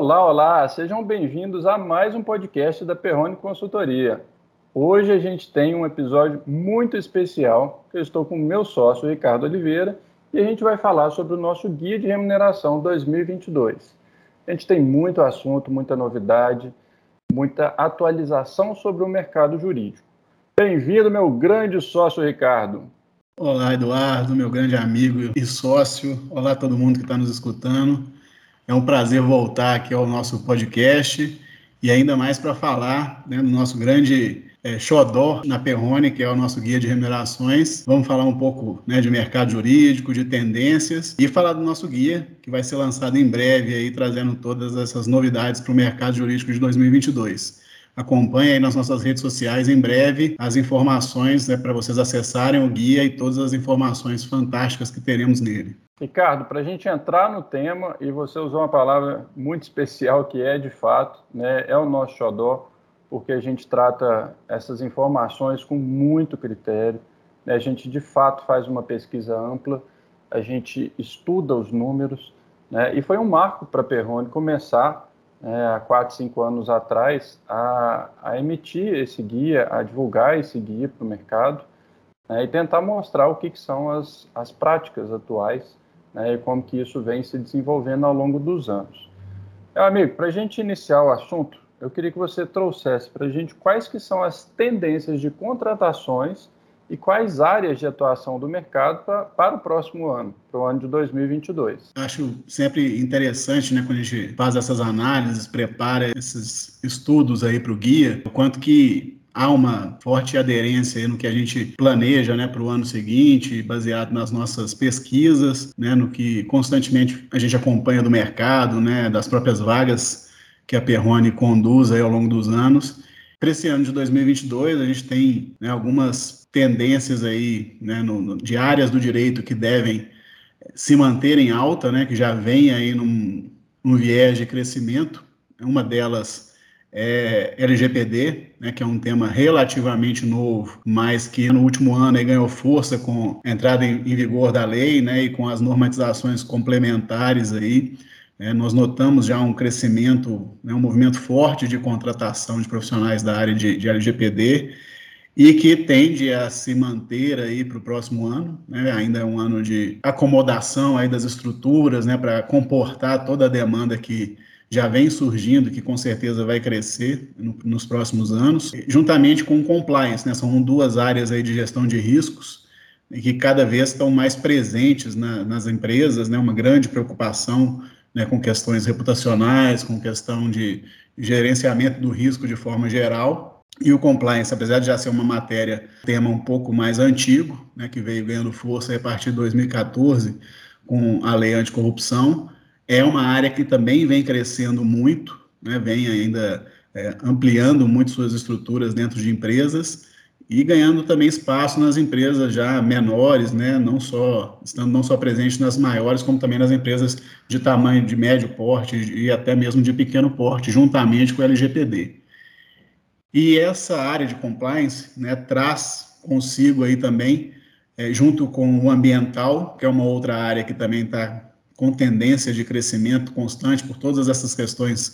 Olá, olá, sejam bem-vindos a mais um podcast da Perrone Consultoria. Hoje a gente tem um episódio muito especial. Eu estou com o meu sócio, Ricardo Oliveira, e a gente vai falar sobre o nosso Guia de Remuneração 2022. A gente tem muito assunto, muita novidade, muita atualização sobre o mercado jurídico. Bem-vindo, meu grande sócio, Ricardo. Olá, Eduardo, meu grande amigo e sócio. Olá, todo mundo que está nos escutando. É um prazer voltar aqui ao nosso podcast e ainda mais para falar né, do nosso grande é, xodó na Perrone, que é o nosso guia de remunerações. Vamos falar um pouco né, de mercado jurídico, de tendências e falar do nosso guia, que vai ser lançado em breve, aí, trazendo todas essas novidades para o mercado jurídico de 2022. Acompanhe aí nas nossas redes sociais em breve as informações né, para vocês acessarem o guia e todas as informações fantásticas que teremos nele. Ricardo, para a gente entrar no tema, e você usou uma palavra muito especial que é, de fato, né, é o nosso xodó, porque a gente trata essas informações com muito critério, né, a gente, de fato, faz uma pesquisa ampla, a gente estuda os números, né, e foi um marco para Perrone começar, né, há quatro, cinco anos atrás, a, a emitir esse guia, a divulgar esse guia para o mercado, né, e tentar mostrar o que, que são as, as práticas atuais né, e como que isso vem se desenvolvendo ao longo dos anos. Meu amigo, para a gente iniciar o assunto, eu queria que você trouxesse para a gente quais que são as tendências de contratações e quais áreas de atuação do mercado pra, para o próximo ano, para o ano de 2022. Acho sempre interessante, né, quando a gente faz essas análises, prepara esses estudos aí para o guia, o quanto que há uma forte aderência no que a gente planeja né, para o ano seguinte, baseado nas nossas pesquisas, né, no que constantemente a gente acompanha do mercado, né, das próprias vagas que a Perrone conduz aí ao longo dos anos. Para esse ano de 2022, a gente tem né, algumas tendências aí né, no, no, de áreas do direito que devem se manter em alta, né, que já vem aí num, num viés de crescimento. Uma delas é, LGPD, né, que é um tema relativamente novo, mas que no último ano ganhou força com a entrada em, em, vigor da lei né, e com as normatizações complementares aí. É, nós notamos já um crescimento, né, um movimento forte de contratação de profissionais da área de, de LGPD e que tende a se manter aí para o próximo ano. Né, ainda é um ano de acomodação aí das estruturas né, para comportar toda a demanda que já vem surgindo, que com certeza vai crescer no, nos próximos anos, juntamente com o compliance, né? São duas áreas aí de gestão de riscos que cada vez estão mais presentes na, nas empresas, né? Uma grande preocupação né, com questões reputacionais, com questão de gerenciamento do risco de forma geral. E o compliance, apesar de já ser uma matéria, tema um pouco mais antigo, né, que veio ganhando força a partir de 2014 com a lei anticorrupção, é uma área que também vem crescendo muito, né, vem ainda é, ampliando muito suas estruturas dentro de empresas e ganhando também espaço nas empresas já menores, né, não só estando não só presente nas maiores, como também nas empresas de tamanho de médio porte e até mesmo de pequeno porte, juntamente com o LGPD. E essa área de compliance, né, traz consigo aí também, é, junto com o ambiental, que é uma outra área que também está com tendência de crescimento constante por todas essas questões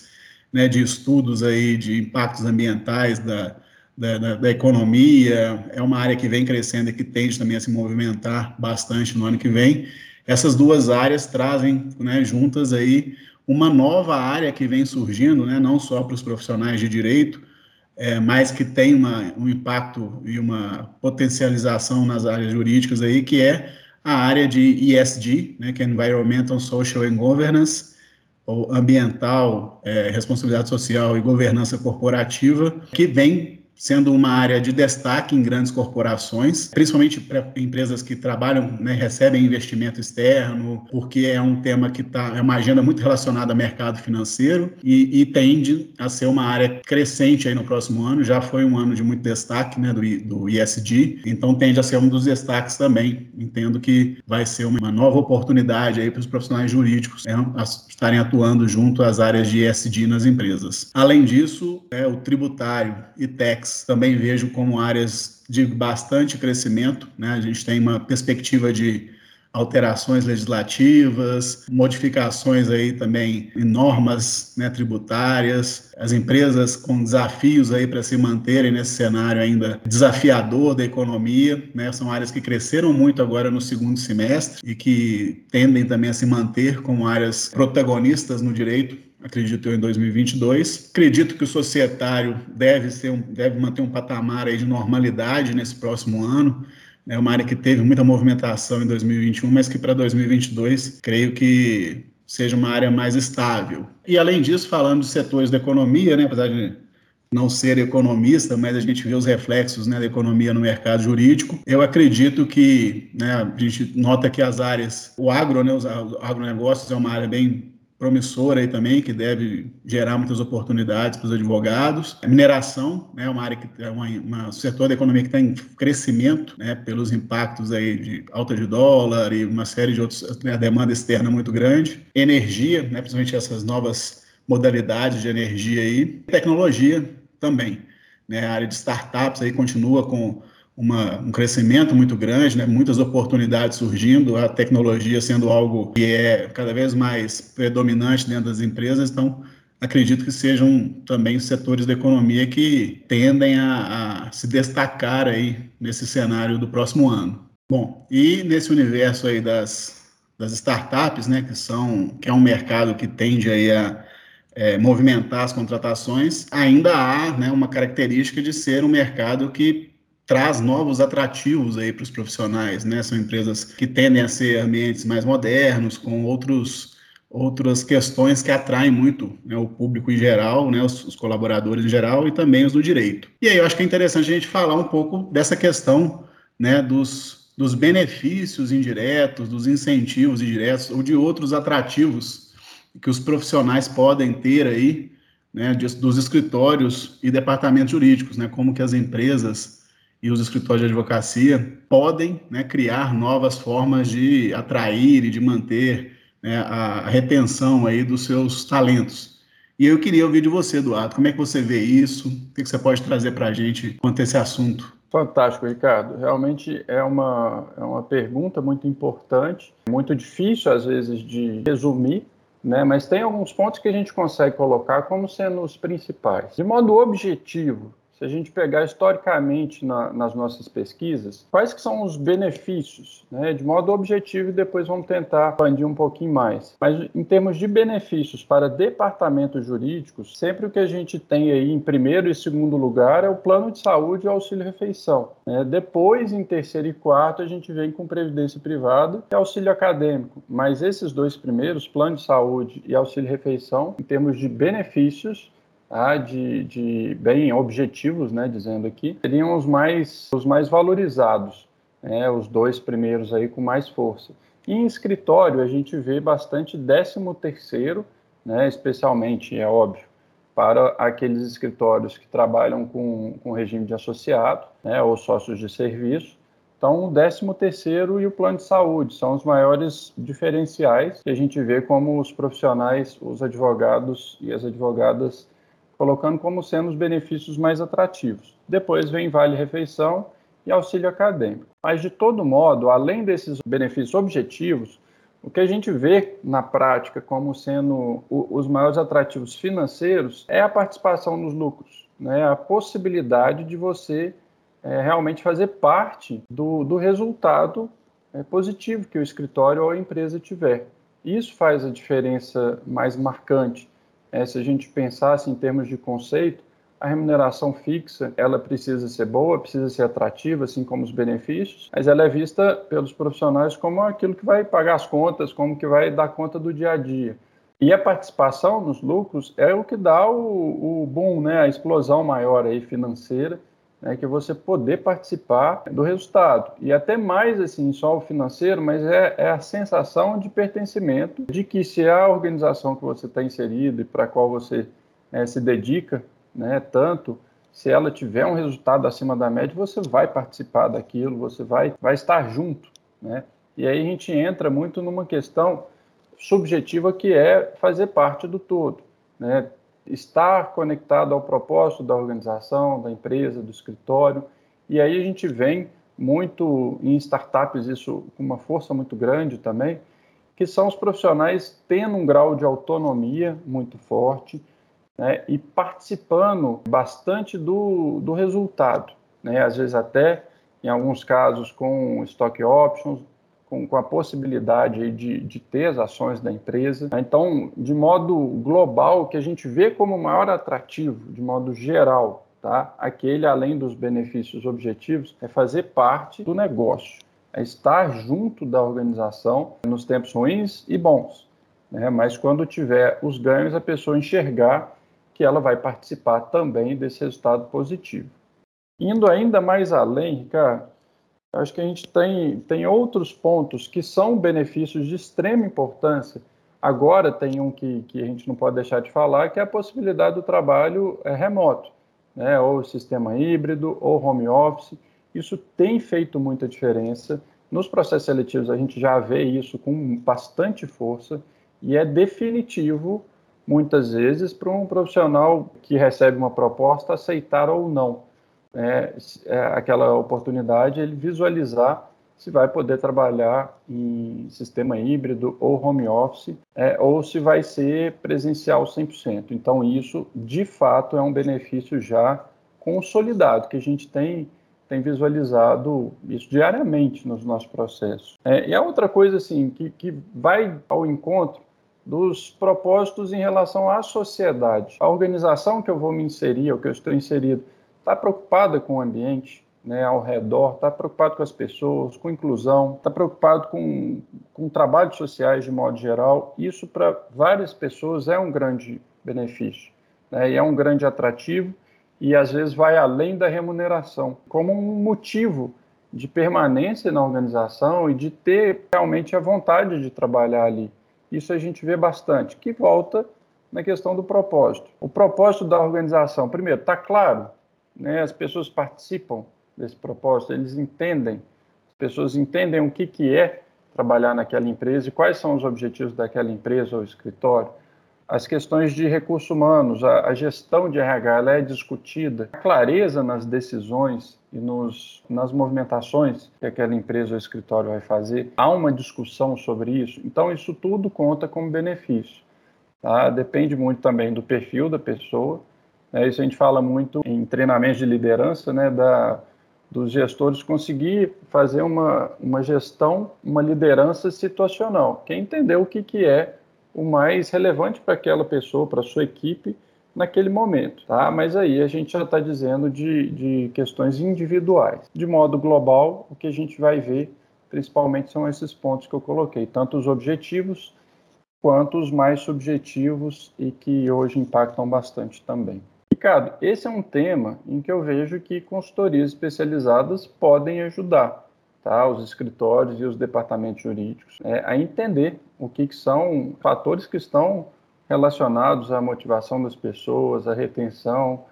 né, de estudos aí de impactos ambientais da, da, da, da, economia, é uma área que vem crescendo e que tende também a se movimentar bastante no ano que vem. Essas duas áreas trazem né, juntas aí uma nova área que vem surgindo, né, não só para os profissionais de direito, é, mas que tem uma, um impacto e uma potencialização nas áreas jurídicas aí, que é a área de ESG, né, que é Environmental, Social and Governance, ou ambiental, é, responsabilidade social e governança corporativa, que vem sendo uma área de destaque em grandes corporações, principalmente para empresas que trabalham, né, recebem investimento externo, porque é um tema que tá, é uma agenda muito relacionada ao mercado financeiro e, e tende a ser uma área crescente aí no próximo ano. Já foi um ano de muito destaque né, do, do ISD, então tende a ser um dos destaques também. Entendo que vai ser uma nova oportunidade aí para os profissionais jurídicos né, estarem atuando junto às áreas de ISD nas empresas. Além disso, é, o tributário e tax também vejo como áreas de bastante crescimento. Né? A gente tem uma perspectiva de alterações legislativas, modificações aí também em normas né, tributárias, as empresas com desafios aí para se manterem nesse cenário ainda desafiador da economia, né, são áreas que cresceram muito agora no segundo semestre e que tendem também a se manter como áreas protagonistas no direito acredito eu, em 2022. Acredito que o societário deve, ser um, deve manter um patamar aí de normalidade nesse próximo ano. É uma área que teve muita movimentação em 2021, mas que para 2022 creio que seja uma área mais estável. E além disso, falando de setores da economia, né, apesar de não ser economista, mas a gente vê os reflexos né, da economia no mercado jurídico. Eu acredito que né, a gente nota que as áreas, o agro, né, os agronegócios é uma área bem promissora aí também, que deve gerar muitas oportunidades para os advogados. A mineração é né, uma área que é um setor da economia que está em crescimento, né, pelos impactos aí de alta de dólar e uma série de outros, né, demanda externa muito grande. Energia, né, principalmente essas novas modalidades de energia aí. Tecnologia também. Né, a área de startups aí continua com uma, um crescimento muito grande, né? muitas oportunidades surgindo, a tecnologia sendo algo que é cada vez mais predominante dentro das empresas, então acredito que sejam também setores da economia que tendem a, a se destacar aí nesse cenário do próximo ano. Bom, e nesse universo aí das, das startups, né, que são que é um mercado que tende aí a é, movimentar as contratações, ainda há né, uma característica de ser um mercado que traz novos atrativos aí para os profissionais, né? São empresas que tendem a ser ambientes mais modernos, com outros outras questões que atraem muito né, o público em geral, né, os, os, colaboradores em geral e também os do direito. E aí eu acho que é interessante a gente falar um pouco dessa questão né, dos, dos benefícios indiretos, dos incentivos indiretos ou de outros atrativos que os profissionais podem ter aí, né, dos escritórios e departamentos jurídicos, né, como que as empresas e os escritórios de advocacia podem né, criar novas formas de atrair e de manter né, a retenção aí dos seus talentos. E eu queria ouvir de você, Eduardo, como é que você vê isso? O que você pode trazer para a gente quanto a esse assunto? Fantástico, Ricardo. Realmente é uma, é uma pergunta muito importante, muito difícil às vezes de resumir, né? mas tem alguns pontos que a gente consegue colocar como sendo os principais. De modo objetivo, se a gente pegar historicamente na, nas nossas pesquisas, quais que são os benefícios, né, de modo objetivo, e depois vamos tentar expandir um pouquinho mais. Mas em termos de benefícios para departamentos jurídicos, sempre o que a gente tem aí em primeiro e segundo lugar é o plano de saúde e auxílio-refeição. Né? Depois, em terceiro e quarto, a gente vem com previdência privada e auxílio acadêmico. Mas esses dois primeiros, plano de saúde e auxílio-refeição, em termos de benefícios, ah, de, de, bem objetivos, né, dizendo aqui, seriam os mais, os mais valorizados, né, os dois primeiros aí com mais força. E em escritório a gente vê bastante décimo terceiro, né, especialmente, é óbvio, para aqueles escritórios que trabalham com, com regime de associado, né, ou sócios de serviço. Então, o décimo terceiro e o plano de saúde são os maiores diferenciais que a gente vê como os profissionais, os advogados e as advogadas colocando como sendo os benefícios mais atrativos. Depois vem Vale Refeição e auxílio acadêmico. Mas, de todo modo, além desses benefícios objetivos, o que a gente vê na prática como sendo os maiores atrativos financeiros é a participação nos lucros, né? a possibilidade de você é, realmente fazer parte do, do resultado é, positivo que o escritório ou a empresa tiver. Isso faz a diferença mais marcante é, se a gente pensasse em termos de conceito, a remuneração fixa ela precisa ser boa, precisa ser atrativa, assim como os benefícios, mas ela é vista pelos profissionais como aquilo que vai pagar as contas, como que vai dar conta do dia a dia. E a participação nos lucros é o que dá o, o boom, né, a explosão maior aí financeira né, que você poder participar do resultado. E até mais assim, só o financeiro, mas é, é a sensação de pertencimento, de que se a organização que você está inserido e para a qual você é, se dedica né, tanto, se ela tiver um resultado acima da média, você vai participar daquilo, você vai, vai estar junto. Né? E aí a gente entra muito numa questão subjetiva que é fazer parte do todo. Né? Estar conectado ao propósito da organização, da empresa, do escritório. E aí a gente vem muito em startups isso com uma força muito grande também, que são os profissionais tendo um grau de autonomia muito forte né, e participando bastante do, do resultado, né, às vezes até, em alguns casos, com stock options, com, com a possibilidade de, de ter as ações da empresa. Então, de modo global, o que a gente vê como maior atrativo, de modo geral, tá? aquele além dos benefícios objetivos, é fazer parte do negócio, é estar junto da organização nos tempos ruins e bons. Né? Mas quando tiver os ganhos, a pessoa enxergar que ela vai participar também desse resultado positivo. Indo ainda mais além, Ricardo, acho que a gente tem, tem outros pontos que são benefícios de extrema importância. Agora tem um que, que a gente não pode deixar de falar, que é a possibilidade do trabalho é, remoto, né? ou sistema híbrido, ou home office. Isso tem feito muita diferença. Nos processos seletivos a gente já vê isso com bastante força e é definitivo, muitas vezes, para um profissional que recebe uma proposta aceitar ou não é, é, aquela oportunidade, ele visualizar se vai poder trabalhar em sistema híbrido ou home office, é, ou se vai ser presencial 100%. Então, isso, de fato, é um benefício já consolidado, que a gente tem, tem visualizado isso diariamente nos nossos processos. É, e a outra coisa, assim, que, que vai ao encontro dos propósitos em relação à sociedade. A organização que eu vou me inserir, ou que eu estou inserido, está preocupada com o ambiente né, ao redor, está preocupado com as pessoas, com inclusão, está preocupado com, com trabalhos sociais de modo geral. Isso, para várias pessoas, é um grande benefício né, e é um grande atrativo e, às vezes, vai além da remuneração, como um motivo de permanência na organização e de ter realmente a vontade de trabalhar ali. Isso a gente vê bastante, que volta na questão do propósito. O propósito da organização, primeiro, está claro, né? As pessoas participam desse propósito, eles entendem, as pessoas entendem o que, que é trabalhar naquela empresa e quais são os objetivos daquela empresa ou escritório. As questões de recursos humanos, a, a gestão de RH, é discutida. A clareza nas decisões e nos, nas movimentações que aquela empresa ou escritório vai fazer, há uma discussão sobre isso. Então, isso tudo conta como benefício. Tá? Depende muito também do perfil da pessoa, é, isso a gente fala muito em treinamentos de liderança, né, da, dos gestores conseguir fazer uma, uma gestão, uma liderança situacional, que é entender o que, que é o mais relevante para aquela pessoa, para a sua equipe, naquele momento, tá? Mas aí a gente já está dizendo de, de questões individuais. De modo global, o que a gente vai ver, principalmente, são esses pontos que eu coloquei, tanto os objetivos quanto os mais subjetivos e que hoje impactam bastante também. Ricardo, esse é um tema em que eu vejo que consultorias especializadas podem ajudar tá, os escritórios e os departamentos jurídicos é, a entender o que, que são fatores que estão relacionados à motivação das pessoas, à retenção,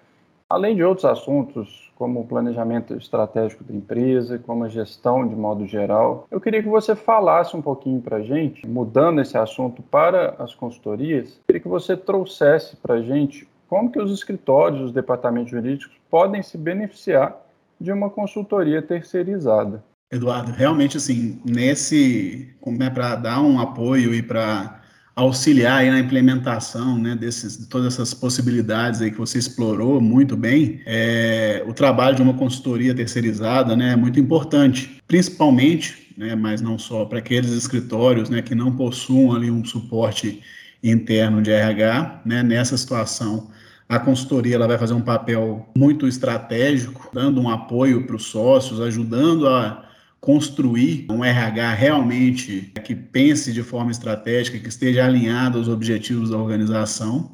além de outros assuntos como o planejamento estratégico da empresa, como a gestão de modo geral. Eu queria que você falasse um pouquinho para a gente, mudando esse assunto para as consultorias, queria que você trouxesse para a gente como que os escritórios, os departamentos jurídicos podem se beneficiar de uma consultoria terceirizada. Eduardo, realmente assim, nesse, como é para dar um apoio e para auxiliar na implementação, né, desses, de todas essas possibilidades aí que você explorou muito bem, é, o trabalho de uma consultoria terceirizada, né, é muito importante, principalmente, né, mas não só para aqueles escritórios, né, que não possuam ali um suporte interno de RH, né, nessa situação a consultoria ela vai fazer um papel muito estratégico, dando um apoio para os sócios, ajudando a construir um RH realmente que pense de forma estratégica, que esteja alinhado aos objetivos da organização,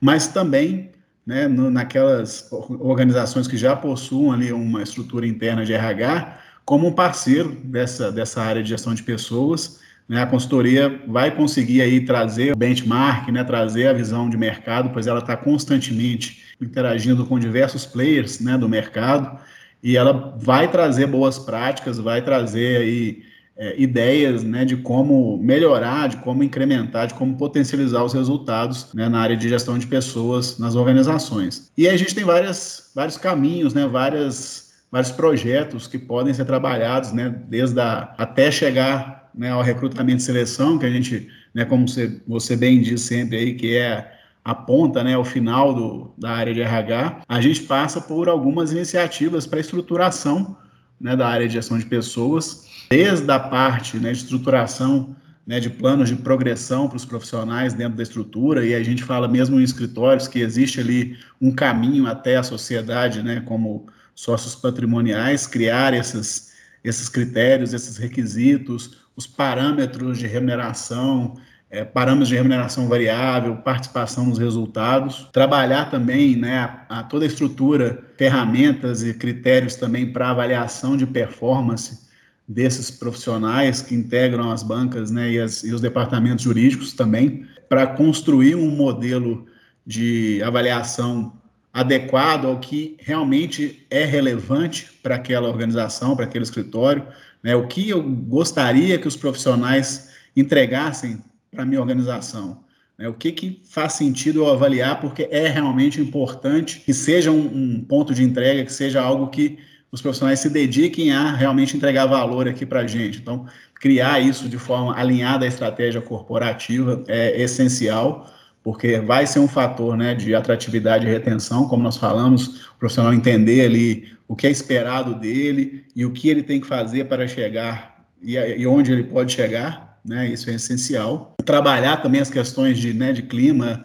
mas também né, no, naquelas organizações que já possuem ali uma estrutura interna de RH, como um parceiro dessa, dessa área de gestão de pessoas, a consultoria vai conseguir aí trazer o benchmark, né, trazer a visão de mercado, pois ela está constantemente interagindo com diversos players né, do mercado e ela vai trazer boas práticas, vai trazer aí é, ideias né, de como melhorar, de como incrementar, de como potencializar os resultados né, na área de gestão de pessoas nas organizações. E a gente tem várias, vários caminhos, né, várias vários projetos que podem ser trabalhados, né, desde a, até chegar né, ao recrutamento e seleção, que a gente, né, como você, você bem diz sempre aí, que é a ponta, né, o final do, da área de RH, a gente passa por algumas iniciativas para estruturação né, da área de gestão de pessoas, desde a parte né, de estruturação né, de planos de progressão para os profissionais dentro da estrutura, e a gente fala mesmo em escritórios que existe ali um caminho até a sociedade, né, como sócios patrimoniais, criar esses, esses critérios, esses requisitos, os parâmetros de remuneração, é, parâmetros de remuneração variável, participação nos resultados, trabalhar também né, a, a toda a estrutura, ferramentas e critérios também para avaliação de performance desses profissionais que integram as bancas né, e, as, e os departamentos jurídicos também, para construir um modelo de avaliação adequado ao que realmente é relevante para aquela organização, para aquele escritório, né, o que eu gostaria que os profissionais entregassem para a minha organização. Né, o que, que faz sentido eu avaliar, porque é realmente importante que seja um, um ponto de entrega, que seja algo que os profissionais se dediquem a realmente entregar valor aqui para a gente. Então, criar isso de forma alinhada à estratégia corporativa é essencial, porque vai ser um fator né, de atratividade e retenção, como nós falamos, profissional entender ali o que é esperado dele e o que ele tem que fazer para chegar e, e onde ele pode chegar, né, isso é essencial. Trabalhar também as questões de, né, de clima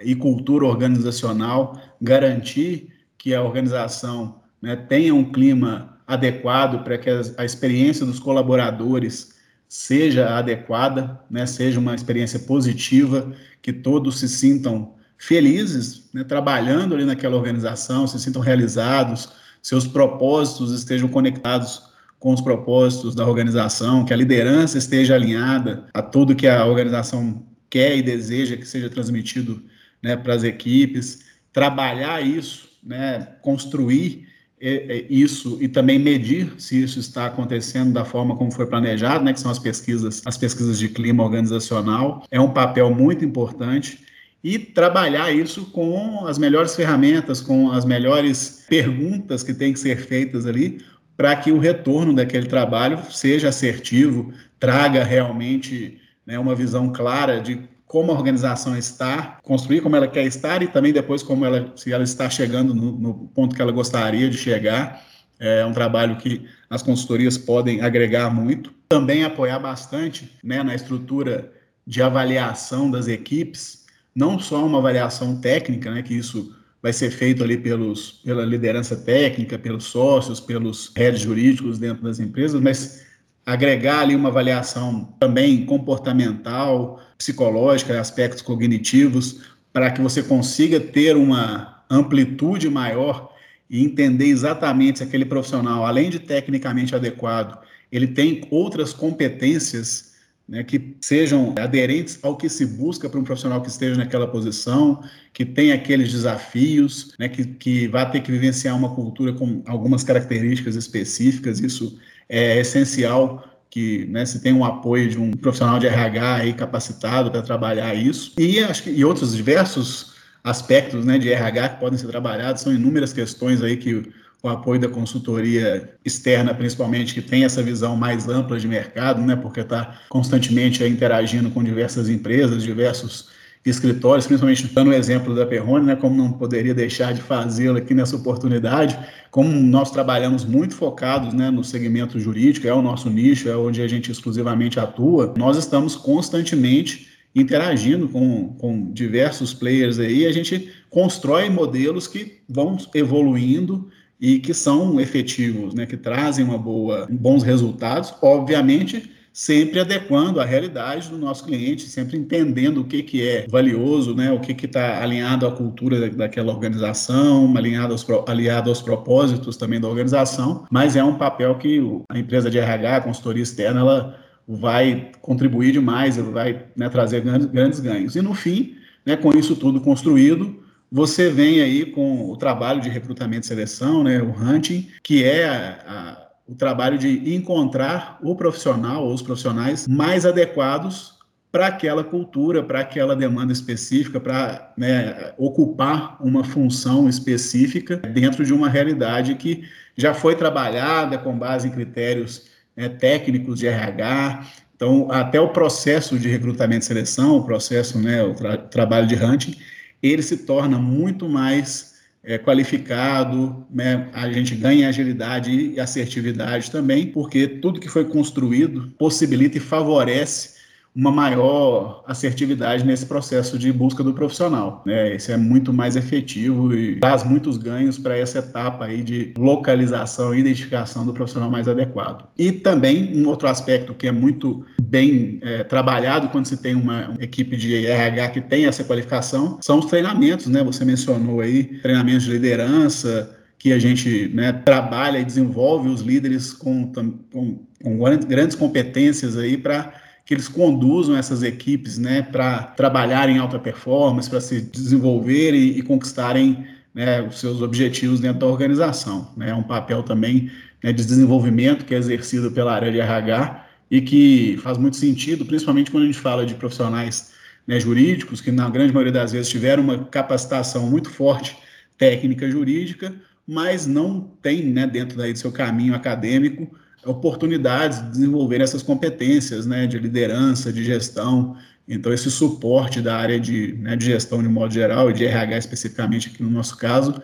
e cultura organizacional, garantir que a organização né, tenha um clima adequado para que a, experiência dos colaboradores seja adequada, né, seja uma experiência positiva, que todos se sintam felizes né, trabalhando ali naquela organização, se sintam realizados, seus propósitos estejam conectados com os propósitos da organização, que a liderança esteja alinhada a tudo que a organização quer e deseja que seja transmitido né, para as equipes, trabalhar isso, né, construir é, é isso e também medir se isso está acontecendo da forma como foi planejado, né, que são as pesquisas, as pesquisas de clima organizacional, é um papel muito importante e trabalhar isso com as melhores ferramentas, com as melhores perguntas que têm que ser feitas ali, para que o retorno daquele trabalho seja assertivo, traga realmente né, uma visão clara de como a organização está, construir como ela quer estar e também depois como ela, se ela está chegando no, no ponto que ela gostaria de chegar. É um trabalho que as consultorias podem agregar muito. Também apoiar bastante né, na estrutura de avaliação das equipes, não só uma avaliação técnica, né, que isso vai ser feito ali pelos, pela liderança técnica, pelos sócios, pelos redes jurídicos dentro das empresas, mas agregar ali uma avaliação também comportamental, psicológica, aspectos cognitivos, para que você consiga ter uma amplitude maior e entender exatamente se aquele profissional, além de tecnicamente adequado, ele tem outras competências né, que sejam aderentes ao que se busca para um profissional que esteja naquela posição, que tem aqueles desafios, né, que, que vai ter que vivenciar uma cultura com algumas características específicas. Isso é essencial que né, se tem um apoio de um profissional de RH aí capacitado para trabalhar isso. E acho que e outros diversos aspectos né, de RH que podem ser trabalhados, são inúmeras questões aí que o apoio da consultoria externa, principalmente, que tem essa visão mais ampla de mercado, né, porque está constantemente interagindo com diversas empresas, diversos escritórios, principalmente dando o exemplo da Perrone, né, como não poderia deixar de fazê-lo aqui nessa oportunidade, como nós trabalhamos muito focados né, no segmento jurídico, é o nosso nicho, é onde a gente exclusivamente atua, nós estamos constantemente interagindo com, com diversos players aí, a gente constrói modelos que vão evoluindo e que são efetivos, né, que trazem uma boa, bons resultados, obviamente sempre adequando à realidade do nosso cliente, sempre entendendo o que, que é valioso, né, o que está alinhado à cultura daquela organização, alinhado aos, alinhado aos propósitos também da organização, mas é um papel que a empresa de RH, a consultoria externa, ela vai contribuir demais, vai né, trazer grandes, grandes ganhos. E no fim, né, com isso tudo construído, você vem aí com o trabalho de recrutamento e seleção, né, o hunting, que é a, a o trabalho de encontrar o profissional ou os profissionais mais adequados para aquela cultura, para aquela demanda específica, para né, ocupar uma função específica dentro de uma realidade que já foi trabalhada com base em critérios né, técnicos de RH. Então, até o processo de recrutamento e seleção, o processo, né, o tra trabalho de hunting, ele se torna muito mais é, qualificado, né? a gente ganha agilidade e assertividade também, porque tudo que foi construído possibilita e favorece uma maior assertividade nesse processo de busca do profissional. Né? Esse é muito mais efetivo e traz muitos ganhos para essa etapa aí de localização e identificação do profissional mais adequado. E também um outro aspecto que é muito bem é, trabalhado quando se tem uma, uma, equipe de RH que tem essa qualificação são os treinamentos, né? Você mencionou aí treinamentos de liderança, que a gente né, trabalha e desenvolve os líderes com, com, com grandes competências aí para que eles conduzam essas equipes né, para trabalhar em alta performance, para se desenvolver e, e conquistarem né, os seus objetivos dentro da organização. Né? É um papel também né, de desenvolvimento que é exercido pela área de RH e que faz muito sentido, principalmente quando a gente fala de profissionais né, jurídicos, que na grande maioria das vezes tiveram uma capacitação muito forte técnica jurídica, mas não tem né, dentro daí do seu caminho acadêmico oportunidades de desenvolver essas competências né, de liderança, de gestão. Então, esse suporte da área de, né, de gestão de modo geral e de RH especificamente aqui no nosso caso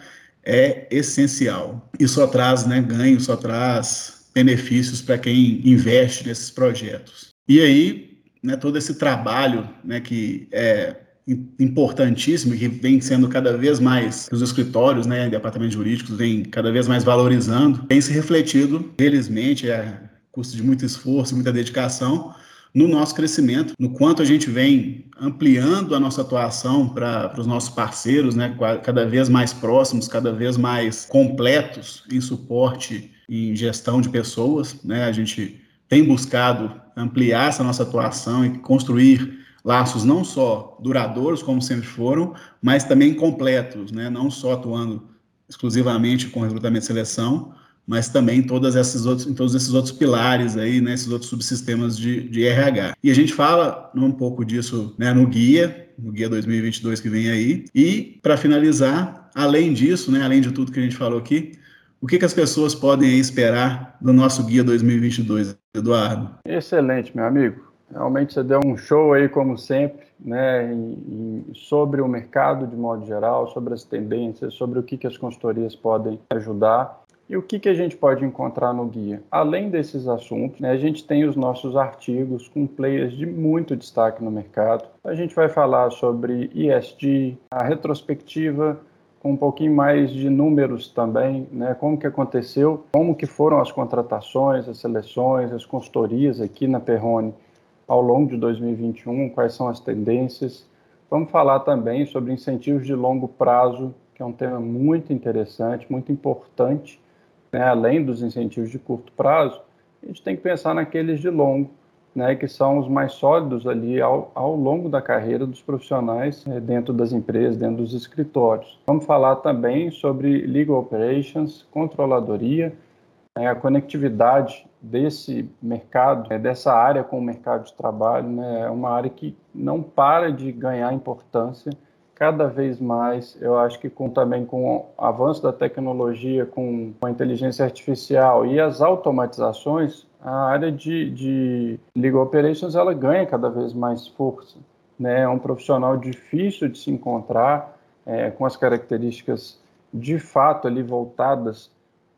é essencial. E só traz né, ganho, só traz benefícios para quem investe nesses projetos. E aí, né, todo esse trabalho né, que é importantíssimo que vem sendo cada vez mais os escritórios, né, departamentos jurídicos vem cada vez mais valorizando, tem se refletido, felizmente, é custo de muito esforço, muita dedicação no nosso crescimento, no quanto a gente vem ampliando a nossa atuação para os nossos parceiros, né, cada vez mais próximos, cada vez mais completos em suporte e gestão de pessoas, né, a gente tem buscado ampliar essa nossa atuação e construir laços não só duradouros, como sempre foram, mas também completos, né? não só atuando exclusivamente com recrutamento e seleção, mas também todas essas outros, em todos esses outros pilares aí, né, esses outros subsistemas de, de RH. E a gente fala um pouco disso né, no guia, no guia 2022 que vem aí. E, para finalizar, além disso, né, além de tudo que a gente falou aqui, o que, que as pessoas podem esperar do nosso guia 2022, Eduardo? Excelente, meu amigo. Realmente você deu um show aí, como sempre, né, sobre o mercado de modo geral, sobre as tendências, sobre o que, que as consultorias podem ajudar e o que, que a gente pode encontrar no guia. Além desses assuntos, né, a gente tem os nossos artigos com players de muito destaque no mercado. A gente vai falar sobre ESG, a retrospectiva com um pouquinho mais de números também, né? Como que aconteceu, como que foram as contratações, as seleções, as consultorias aqui na Perrone ao longo de 2021, quais são as tendências. Vamos falar também sobre incentivos de longo prazo, que é um tema muito interessante, muito importante, né? além dos incentivos de curto prazo, a gente tem que pensar naqueles de longo, né, que são os mais sólidos ali ao, ao longo da carreira dos profissionais né, dentro das empresas, dentro dos escritórios. Vamos falar também sobre legal operations, controladoria, a conectividade desse mercado, né, dessa área com o mercado de trabalho, né, é uma área que não para de ganhar importância cada vez mais. Eu acho que com, também com o avanço da tecnologia, com a inteligência artificial e as automatizações, a área de, de legal operations ela ganha cada vez mais força. Né? É um profissional difícil de se encontrar, é, com as características de fato ali voltadas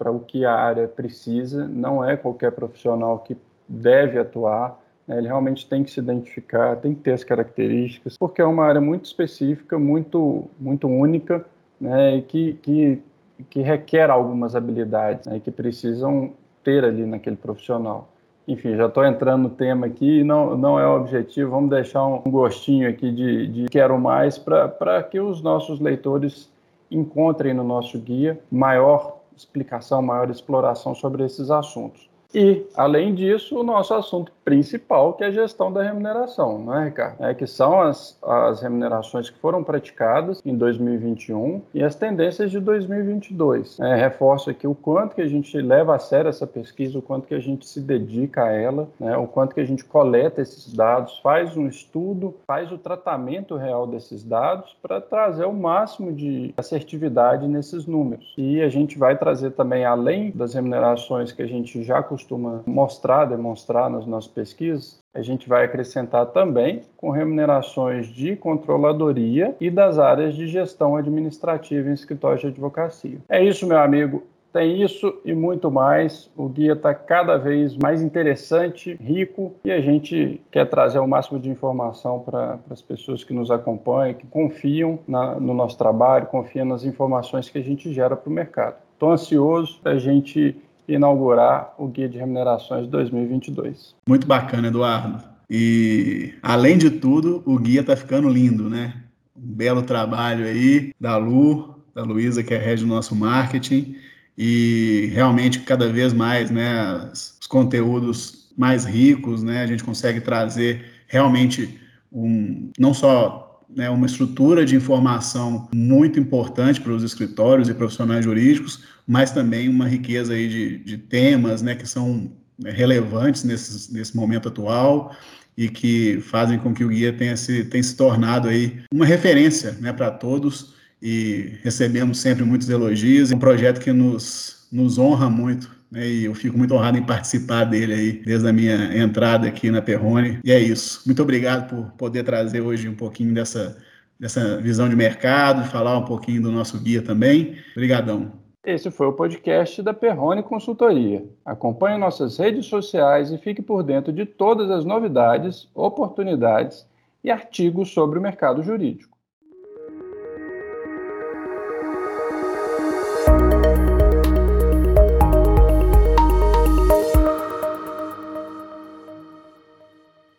para o que a área precisa, não é qualquer profissional que deve atuar, né? ele realmente tem que se identificar, tem que ter as características, porque é uma área muito específica, muito, muito única, né? e que, que, que requer algumas habilidades né? que precisam ter ali naquele profissional. Enfim, já estou entrando no tema aqui, não, não é o objetivo, vamos deixar um gostinho aqui de, de quero mais para que os nossos leitores encontrem no nosso guia maior explicação, maior exploração sobre esses assuntos. E, além disso, o nosso assunto principal, que é a gestão da remuneração, não é, Ricardo? É que são as, as remunerações que foram praticadas em 2021 e as tendências de 2022. É, reforço aqui o quanto que a gente leva a sério essa pesquisa, o quanto que a gente se dedica a ela, né, o quanto que a gente coleta esses dados, faz um estudo, faz o tratamento real desses dados para trazer o máximo de assertividade nesses números. E a gente vai trazer também, além das remunerações que a gente já costuma mostrar, demonstrar nas nossas pesquisas, a gente vai acrescentar também com remunerações de controladoria e das áreas de gestão administrativa em escritórios de advocacia. É isso, meu amigo. Tem isso e muito mais. O guia está cada vez mais interessante, rico e a gente quer trazer o máximo de informação para as pessoas que nos acompanham, que confiam na, no nosso trabalho, confiam nas informações que a gente gera para o mercado. Estou ansioso a gente inaugurar o Guia de Remunerações 2022. Muito bacana, Eduardo. E, além de tudo, o guia está ficando lindo, né? Um belo trabalho aí da Lu, da Luísa, que é a rede do nosso marketing e realmente cada vez mais, né, os conteúdos mais ricos, né, a gente consegue trazer realmente um, não só né, uma estrutura de informação muito importante para os escritórios e profissionais jurídicos, mas também uma riqueza aí de, de temas, né, que são relevantes nesse, nesse momento atual e que fazem com que o guia tenha se, tenha se tornado aí uma referência, né, para todos e recebemos sempre muitos elogios. É um projeto que nos, nos honra muito. Né, e eu fico muito honrado em participar dele aí, desde a minha entrada aqui na Perrone. E é isso. Muito obrigado por poder trazer hoje um pouquinho dessa, dessa visão de mercado, falar um pouquinho do nosso guia também. Obrigadão. Esse foi o podcast da Perrone Consultoria. Acompanhe nossas redes sociais e fique por dentro de todas as novidades, oportunidades e artigos sobre o mercado jurídico.